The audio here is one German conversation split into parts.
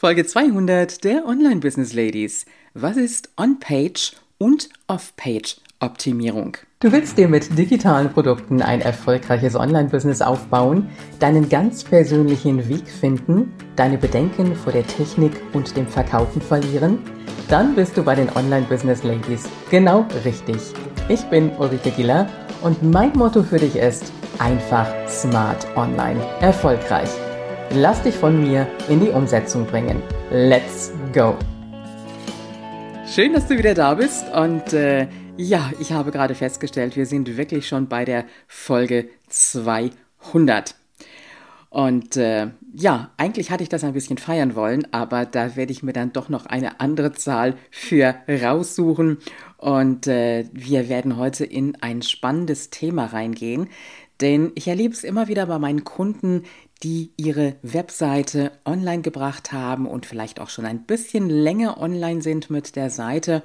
Folge 200 der Online Business Ladies. Was ist On-Page und Off-Page Optimierung? Du willst dir mit digitalen Produkten ein erfolgreiches Online-Business aufbauen, deinen ganz persönlichen Weg finden, deine Bedenken vor der Technik und dem Verkaufen verlieren? Dann bist du bei den Online Business Ladies genau richtig. Ich bin Ulrike Giller und mein Motto für dich ist einfach smart online erfolgreich. Lass dich von mir in die Umsetzung bringen. Let's go! Schön, dass du wieder da bist und äh, ja, ich habe gerade festgestellt, wir sind wirklich schon bei der Folge 200. Und äh, ja, eigentlich hatte ich das ein bisschen feiern wollen, aber da werde ich mir dann doch noch eine andere Zahl für raussuchen. Und äh, wir werden heute in ein spannendes Thema reingehen, denn ich erlebe es immer wieder bei meinen Kunden, die ihre Webseite online gebracht haben und vielleicht auch schon ein bisschen länger online sind mit der Seite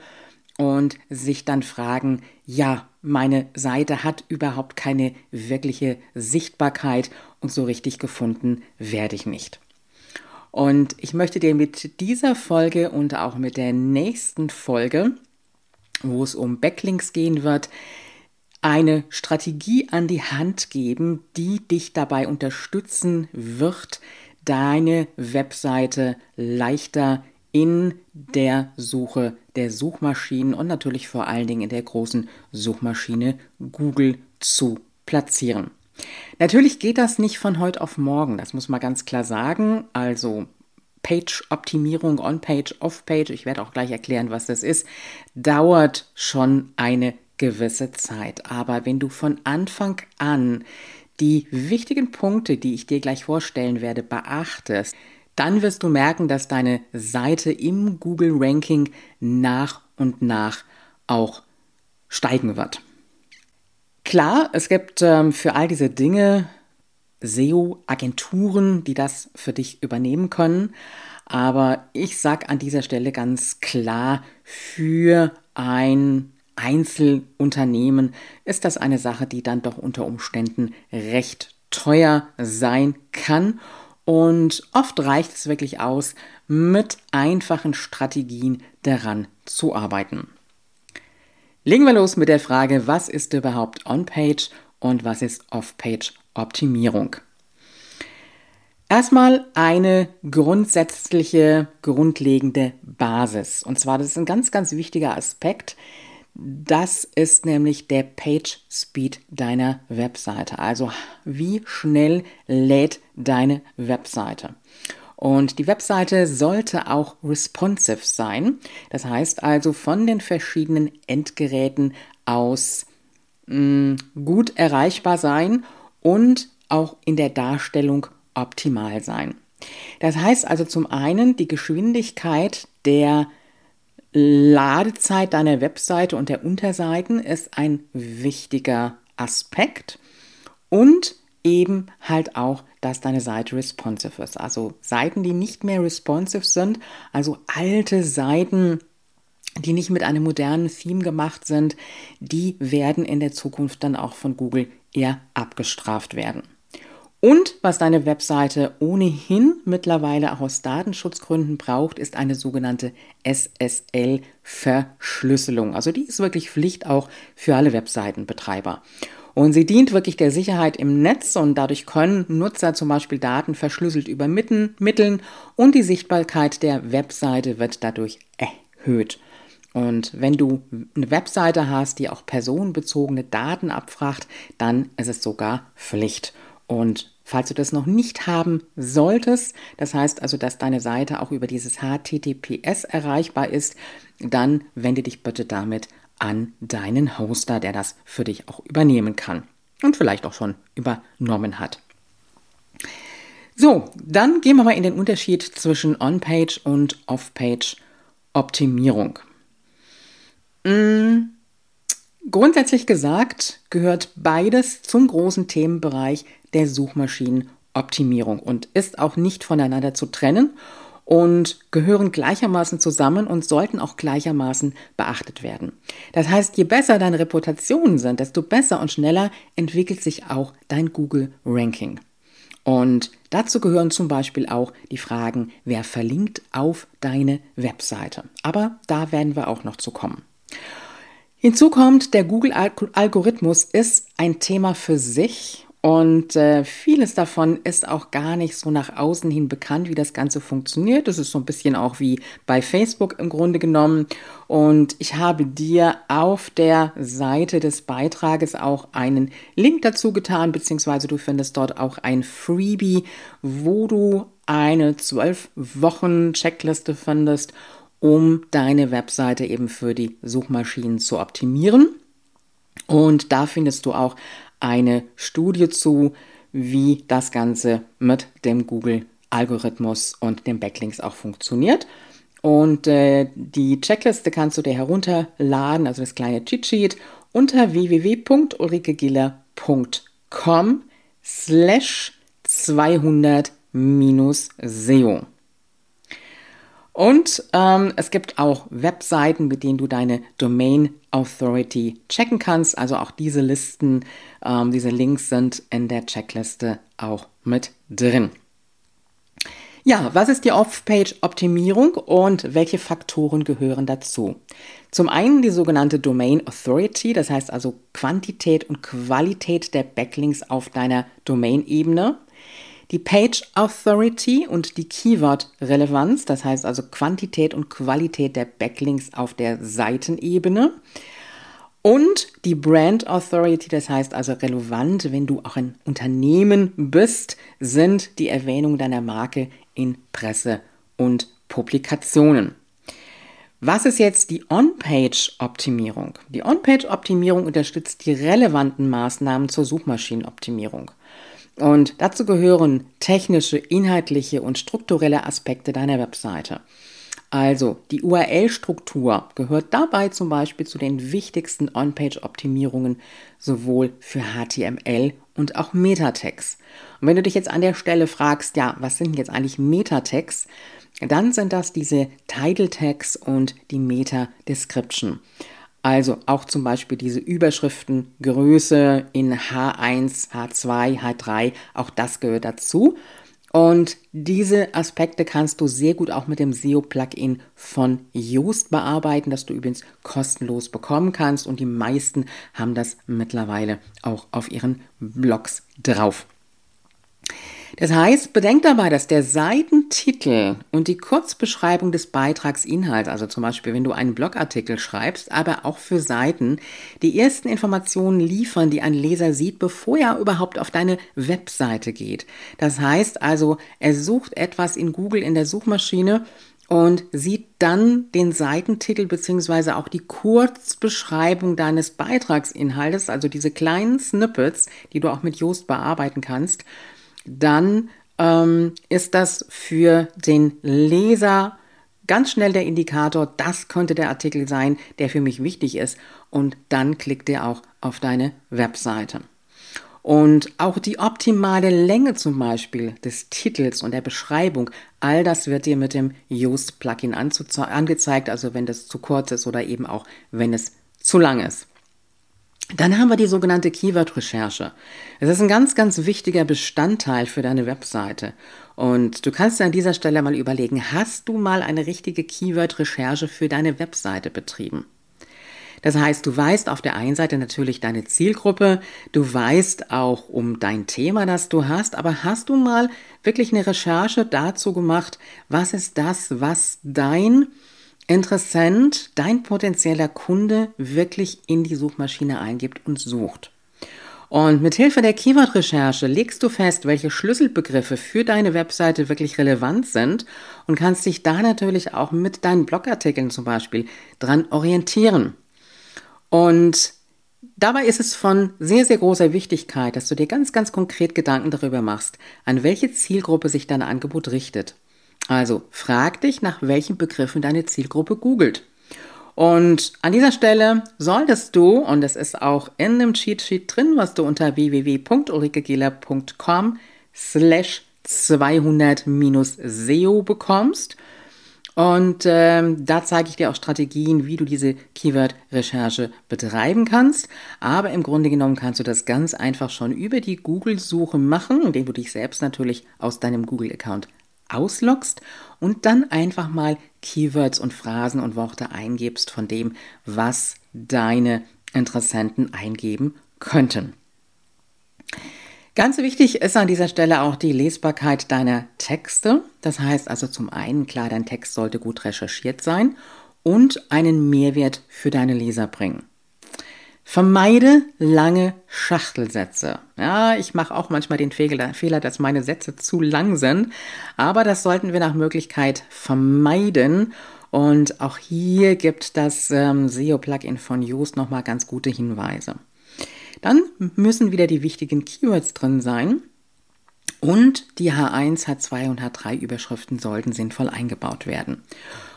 und sich dann fragen, ja, meine Seite hat überhaupt keine wirkliche Sichtbarkeit und so richtig gefunden werde ich nicht. Und ich möchte dir mit dieser Folge und auch mit der nächsten Folge, wo es um Backlinks gehen wird, eine Strategie an die Hand geben, die dich dabei unterstützen wird, deine Webseite leichter in der Suche der Suchmaschinen und natürlich vor allen Dingen in der großen Suchmaschine Google zu platzieren. Natürlich geht das nicht von heute auf morgen, das muss man ganz klar sagen. Also Page-Optimierung, On-Page, Off-Page, ich werde auch gleich erklären, was das ist, dauert schon eine gewisse Zeit. Aber wenn du von Anfang an die wichtigen Punkte, die ich dir gleich vorstellen werde, beachtest, dann wirst du merken, dass deine Seite im Google Ranking nach und nach auch steigen wird. Klar, es gibt ähm, für all diese Dinge SEO-Agenturen, die das für dich übernehmen können. Aber ich sage an dieser Stelle ganz klar, für ein Einzelunternehmen ist das eine Sache, die dann doch unter Umständen recht teuer sein kann. Und oft reicht es wirklich aus, mit einfachen Strategien daran zu arbeiten. Legen wir los mit der Frage, was ist überhaupt On-Page und was ist Off-Page-Optimierung? Erstmal eine grundsätzliche, grundlegende Basis. Und zwar, das ist ein ganz, ganz wichtiger Aspekt, das ist nämlich der Page Speed deiner Webseite. Also wie schnell lädt deine Webseite. Und die Webseite sollte auch responsive sein. Das heißt also von den verschiedenen Endgeräten aus mh, mm, gut erreichbar sein und auch in der Darstellung optimal sein. Das heißt also zum einen die Geschwindigkeit der Ladezeit deiner Webseite und der Unterseiten ist ein wichtiger Aspekt und eben halt auch, dass deine Seite responsive ist. Also Seiten, die nicht mehr responsive sind, also alte Seiten, die nicht mit einem modernen Theme gemacht sind, die werden in der Zukunft dann auch von Google eher abgestraft werden. Und was deine Webseite ohnehin mittlerweile auch aus Datenschutzgründen braucht, ist eine sogenannte SSL-Verschlüsselung. Also die ist wirklich Pflicht auch für alle Webseitenbetreiber. Und sie dient wirklich der Sicherheit im Netz und dadurch können Nutzer zum Beispiel Daten verschlüsselt übermitteln und die Sichtbarkeit der Webseite wird dadurch erhöht. Und wenn du eine Webseite hast, die auch personenbezogene Daten abfragt, dann ist es sogar Pflicht. Und Falls du das noch nicht haben solltest, das heißt also, dass deine Seite auch über dieses HTTPS erreichbar ist, dann wende dich bitte damit an deinen Hoster, der das für dich auch übernehmen kann und vielleicht auch schon übernommen hat. So, dann gehen wir mal in den Unterschied zwischen On-Page und Off-Page Optimierung. Hm, grundsätzlich gesagt gehört beides zum großen Themenbereich der Suchmaschinenoptimierung und ist auch nicht voneinander zu trennen und gehören gleichermaßen zusammen und sollten auch gleichermaßen beachtet werden. Das heißt, je besser deine Reputationen sind, desto besser und schneller entwickelt sich auch dein Google Ranking. Und dazu gehören zum Beispiel auch die Fragen, wer verlinkt auf deine Webseite. Aber da werden wir auch noch zu kommen. Hinzu kommt, der Google-Algorithmus ist ein Thema für sich und äh, vieles davon ist auch gar nicht so nach außen hin bekannt, wie das Ganze funktioniert. Das ist so ein bisschen auch wie bei Facebook im Grunde genommen. Und ich habe dir auf der Seite des Beitrages auch einen Link dazu getan, beziehungsweise du findest dort auch ein Freebie, wo du eine zwölf Wochen Checkliste findest, um deine Webseite eben für die Suchmaschinen zu optimieren. Und da findest du auch eine Studie zu, wie das Ganze mit dem Google-Algorithmus und den Backlinks auch funktioniert. Und äh, die Checkliste kannst du dir herunterladen, also das kleine Cheat Sheet, unter www.ulrikegiller.com slash 200 SEO. Und ähm, es gibt auch Webseiten, mit denen du deine Domain Authority checken kannst. Also auch diese Listen, ähm, diese Links sind in der Checkliste auch mit drin. Ja, was ist die Off-Page-Optimierung und welche Faktoren gehören dazu? Zum einen die sogenannte Domain Authority, das heißt also Quantität und Qualität der Backlinks auf deiner Domain-Ebene die Page Authority und die Keyword Relevanz, das heißt also Quantität und Qualität der Backlinks auf der Seitenebene. Und die Brand Authority, das heißt also relevant, wenn du auch ein Unternehmen bist, sind die Erwähnungen deiner Marke in Presse und Publikationen. Was ist jetzt die On-Page-Optimierung? Die On-Page-Optimierung unterstützt die relevanten Maßnahmen zur Suchmaschinenoptimierung. Und dazu gehören technische, inhaltliche und strukturelle Aspekte deiner Webseite. Also die URL-Struktur gehört dabei zum Beispiel zu den wichtigsten On-Page-Optimierungen sowohl für HTML und auch Metatext. Und wenn du dich jetzt an der Stelle fragst, ja, was sind jetzt eigentlich Metatext, dann sind das diese Title Tags und die Meta Description. Also auch zum Beispiel diese Überschriftengröße in H1, H2, H3, auch das gehört dazu. Und diese Aspekte kannst du sehr gut auch mit dem SEO-Plugin von Yoast bearbeiten, das du übrigens kostenlos bekommen kannst. Und die meisten haben das mittlerweile auch auf ihren Blogs drauf. Das heißt, bedenkt dabei, dass der Seitentitel und die Kurzbeschreibung des Beitragsinhalts, also zum Beispiel, wenn du einen Blogartikel schreibst, aber auch für Seiten, die ersten Informationen liefern, die ein Leser sieht, bevor er überhaupt auf deine Webseite geht. Das heißt also, er sucht etwas in Google in der Suchmaschine und sieht dann den Seitentitel beziehungsweise auch die Kurzbeschreibung deines Beitragsinhaltes, also diese kleinen Snippets, die du auch mit Yoast bearbeiten kannst dann ähm, ist das für den Leser ganz schnell der Indikator, das könnte der Artikel sein, der für mich wichtig ist. Und dann klickt er auch auf deine Webseite. Und auch die optimale Länge zum Beispiel des Titels und der Beschreibung, all das wird dir mit dem Yoast-Plugin angezeigt, also wenn das zu kurz ist oder eben auch wenn es zu lang ist. Dann haben wir die sogenannte Keyword-Recherche. Es ist ein ganz, ganz wichtiger Bestandteil für deine Webseite. Und du kannst an dieser Stelle mal überlegen, hast du mal eine richtige Keyword-Recherche für deine Webseite betrieben? Das heißt, du weißt auf der einen Seite natürlich deine Zielgruppe, du weißt auch um dein Thema, das du hast, aber hast du mal wirklich eine Recherche dazu gemacht, was ist das, was dein Interessent, dein potenzieller Kunde wirklich in die Suchmaschine eingibt und sucht. Und mit Hilfe der Keyword-Recherche legst du fest, welche Schlüsselbegriffe für deine Webseite wirklich relevant sind und kannst dich da natürlich auch mit deinen Blogartikeln zum Beispiel dran orientieren. Und dabei ist es von sehr, sehr großer Wichtigkeit, dass du dir ganz, ganz konkret Gedanken darüber machst, an welche Zielgruppe sich dein Angebot richtet. Also frag dich, nach welchen Begriffen deine Zielgruppe googelt. Und an dieser Stelle solltest du, und das ist auch in dem Cheat Sheet drin, was du unter www.ulrikegela.com slash 200-SEO bekommst. Und ähm, da zeige ich dir auch Strategien, wie du diese Keyword-Recherche betreiben kannst. Aber im Grunde genommen kannst du das ganz einfach schon über die Google-Suche machen, indem du dich selbst natürlich aus deinem Google-Account ausloggst und dann einfach mal Keywords und Phrasen und Worte eingibst von dem, was deine Interessenten eingeben könnten. Ganz wichtig ist an dieser Stelle auch die Lesbarkeit deiner Texte. Das heißt also zum einen, klar, dein Text sollte gut recherchiert sein und einen Mehrwert für deine Leser bringen. Vermeide lange Schachtelsätze. Ja, ich mache auch manchmal den Fehler, dass meine Sätze zu lang sind, aber das sollten wir nach Möglichkeit vermeiden. Und auch hier gibt das ähm, SEO-Plugin von Yoast nochmal ganz gute Hinweise. Dann müssen wieder die wichtigen Keywords drin sein. Und die H1, H2 und H3 Überschriften sollten sinnvoll eingebaut werden.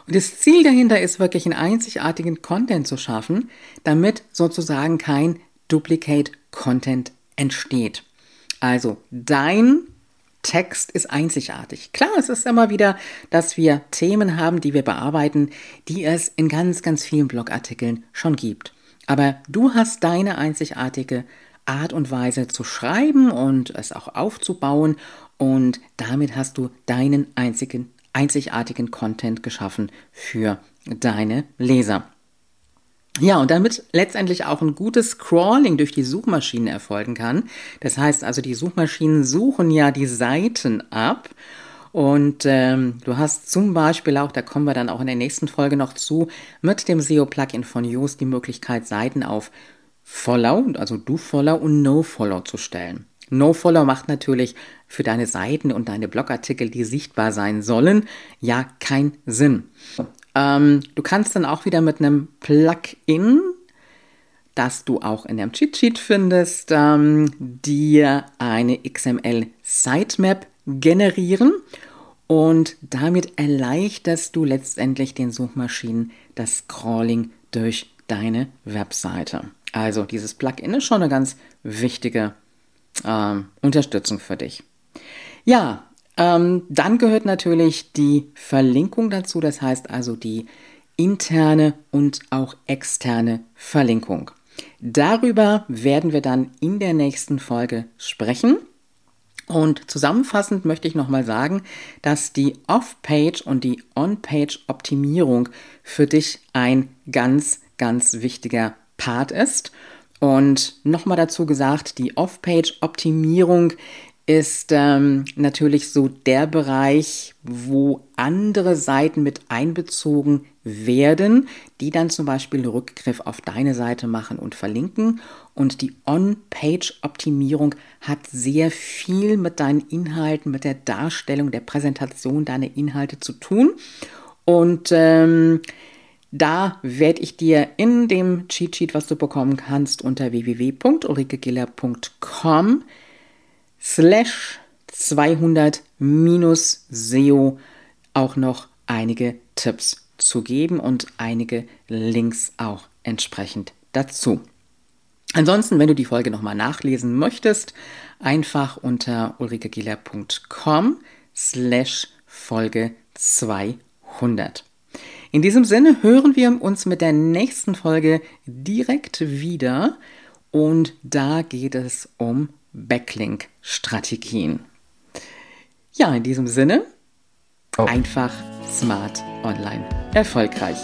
Und das Ziel dahinter ist wirklich einen einzigartigen Content zu schaffen, damit sozusagen kein Duplicate Content entsteht. Also dein Text ist einzigartig. Klar, es ist immer wieder, dass wir Themen haben, die wir bearbeiten, die es in ganz, ganz vielen Blogartikeln schon gibt. Aber du hast deine einzigartige Art und Weise zu schreiben und es auch aufzubauen und damit hast du deinen einzigen, einzigartigen Content geschaffen für deine Leser. Ja, und damit letztendlich auch ein gutes Crawling durch die Suchmaschinen erfolgen kann. Das heißt also, die Suchmaschinen suchen ja die Seiten ab und ähm, du hast zum Beispiel auch, da kommen wir dann auch in der nächsten Folge noch zu, mit dem SEO-Plugin von Yoast die Möglichkeit, Seiten auf Follow, also Do Follow und No Follow zu stellen. No Follow macht natürlich für deine Seiten und deine Blogartikel, die sichtbar sein sollen, ja keinen Sinn. Ähm, du kannst dann auch wieder mit einem Plugin, das du auch in dem Cheat Sheet findest, ähm, dir eine XML Sitemap generieren und damit erleichterst du letztendlich den Suchmaschinen das Scrolling durch deine Webseite. Also dieses Plugin ist schon eine ganz wichtige ähm, Unterstützung für dich. Ja, ähm, dann gehört natürlich die Verlinkung dazu, das heißt also die interne und auch externe Verlinkung. Darüber werden wir dann in der nächsten Folge sprechen. Und zusammenfassend möchte ich nochmal sagen, dass die Off-Page und die On-Page-Optimierung für dich ein ganz, ganz wichtiger Part ist. Und nochmal dazu gesagt, die Off-Page-Optimierung ist ähm, natürlich so der Bereich, wo andere Seiten mit einbezogen werden, die dann zum Beispiel Rückgriff auf deine Seite machen und verlinken. Und die On-Page-Optimierung hat sehr viel mit deinen Inhalten, mit der Darstellung, der Präsentation deiner Inhalte zu tun. Und ähm, da werde ich dir in dem Cheat Sheet, was du bekommen kannst, unter www.ulrikegiller.com slash 200 minus SEO auch noch einige Tipps zu geben und einige Links auch entsprechend dazu. Ansonsten, wenn du die Folge nochmal nachlesen möchtest, einfach unter ulrikegiller.com slash Folge 200. In diesem Sinne hören wir uns mit der nächsten Folge direkt wieder und da geht es um Backlink-Strategien. Ja, in diesem Sinne, oh. einfach, smart, online, erfolgreich.